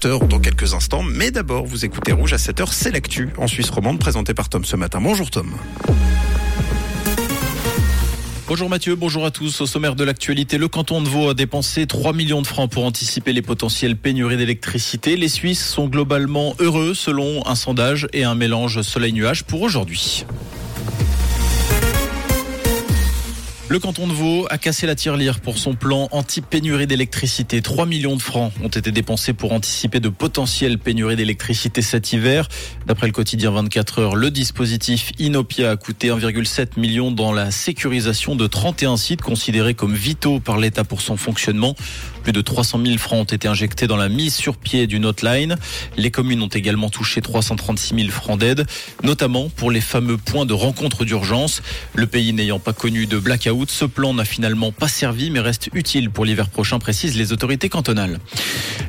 dans quelques instants, mais d'abord vous écoutez Rouge à 7h, c'est l'actu en Suisse romande présenté par Tom ce matin. Bonjour Tom. Bonjour Mathieu, bonjour à tous. Au sommaire de l'actualité, le canton de Vaud a dépensé 3 millions de francs pour anticiper les potentielles pénuries d'électricité. Les Suisses sont globalement heureux selon un sondage et un mélange soleil-nuage pour aujourd'hui. Le canton de Vaud a cassé la tirelire pour son plan anti-pénurie d'électricité. 3 millions de francs ont été dépensés pour anticiper de potentielles pénuries d'électricité cet hiver. D'après le quotidien 24 heures, le dispositif Inopia a coûté 1,7 million dans la sécurisation de 31 sites considérés comme vitaux par l'État pour son fonctionnement. Plus de 300 000 francs ont été injectés dans la mise sur pied d'une hotline. Les communes ont également touché 336 000 francs d'aide, notamment pour les fameux points de rencontre d'urgence. Le pays n'ayant pas connu de blackout, ce plan n'a finalement pas servi mais reste utile pour l'hiver prochain, précisent les autorités cantonales.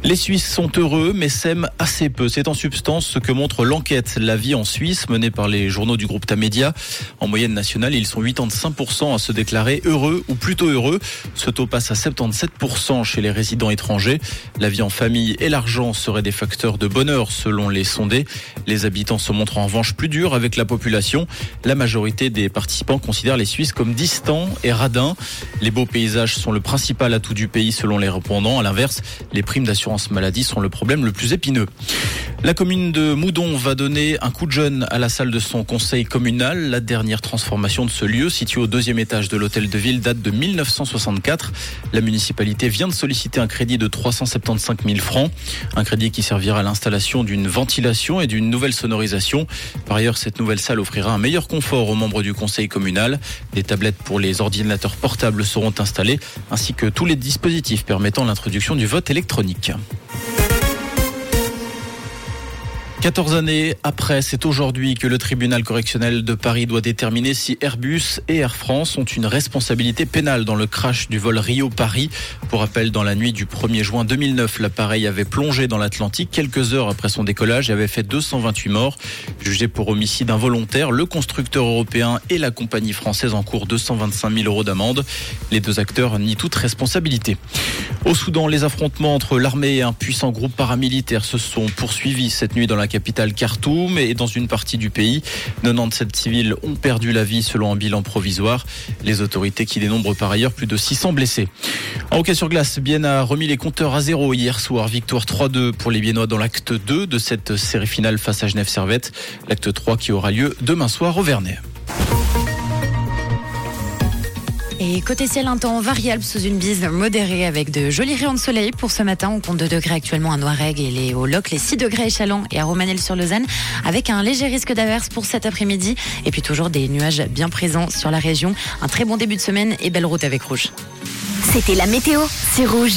Les Suisses sont heureux mais s'aiment assez peu. C'est en substance ce que montre l'enquête La vie en Suisse menée par les journaux du groupe Tamedia. En moyenne nationale, ils sont 85% à se déclarer heureux ou plutôt heureux. Ce taux passe à 77% chez les résidents étrangers. La vie en famille et l'argent seraient des facteurs de bonheur selon les sondés. Les habitants se montrent en revanche plus durs avec la population. La majorité des participants considèrent les Suisses comme distants et radin. Les beaux paysages sont le principal atout du pays selon les répondants. À l'inverse, les primes d'assurance maladie sont le problème le plus épineux. La commune de Moudon va donner un coup de jeune à la salle de son conseil communal. La dernière transformation de ce lieu, situé au deuxième étage de l'hôtel de ville, date de 1964. La municipalité vient de solliciter un crédit de 375 000 francs. Un crédit qui servira à l'installation d'une ventilation et d'une nouvelle sonorisation. Par ailleurs, cette nouvelle salle offrira un meilleur confort aux membres du conseil communal. Des tablettes pour les ordinateurs portables seront installés, ainsi que tous les dispositifs permettant l'introduction du vote électronique. 14 années après, c'est aujourd'hui que le tribunal correctionnel de Paris doit déterminer si Airbus et Air France ont une responsabilité pénale dans le crash du vol Rio-Paris. Pour rappel, dans la nuit du 1er juin 2009, l'appareil avait plongé dans l'Atlantique quelques heures après son décollage et avait fait 228 morts. Jugé pour homicide involontaire, le constructeur européen et la compagnie française en cours 225 000 euros d'amende. Les deux acteurs nient toute responsabilité. Au Soudan, les affrontements entre l'armée et un puissant groupe paramilitaire se sont poursuivis cette nuit dans la capitale Khartoum et dans une partie du pays. 97 civils ont perdu la vie selon un bilan provisoire. Les autorités qui dénombrent par ailleurs plus de 600 blessés. En hockey sur glace, Bienne a remis les compteurs à zéro hier soir. Victoire 3-2 pour les Biennois dans l'acte 2 de cette série finale face à Genève Servette. L'acte 3 qui aura lieu demain soir au Vernet. Et côté ciel, un temps variable sous une bise modérée avec de jolis rayons de soleil. Pour ce matin, on compte 2 degrés actuellement à Noirègue et les, au Loc, les 6 degrés à Échalon et à Romanel-sur-Lausanne, avec un léger risque d'averse pour cet après-midi. Et puis toujours des nuages bien présents sur la région. Un très bon début de semaine et belle route avec Rouge. C'était la météo, c'est Rouge.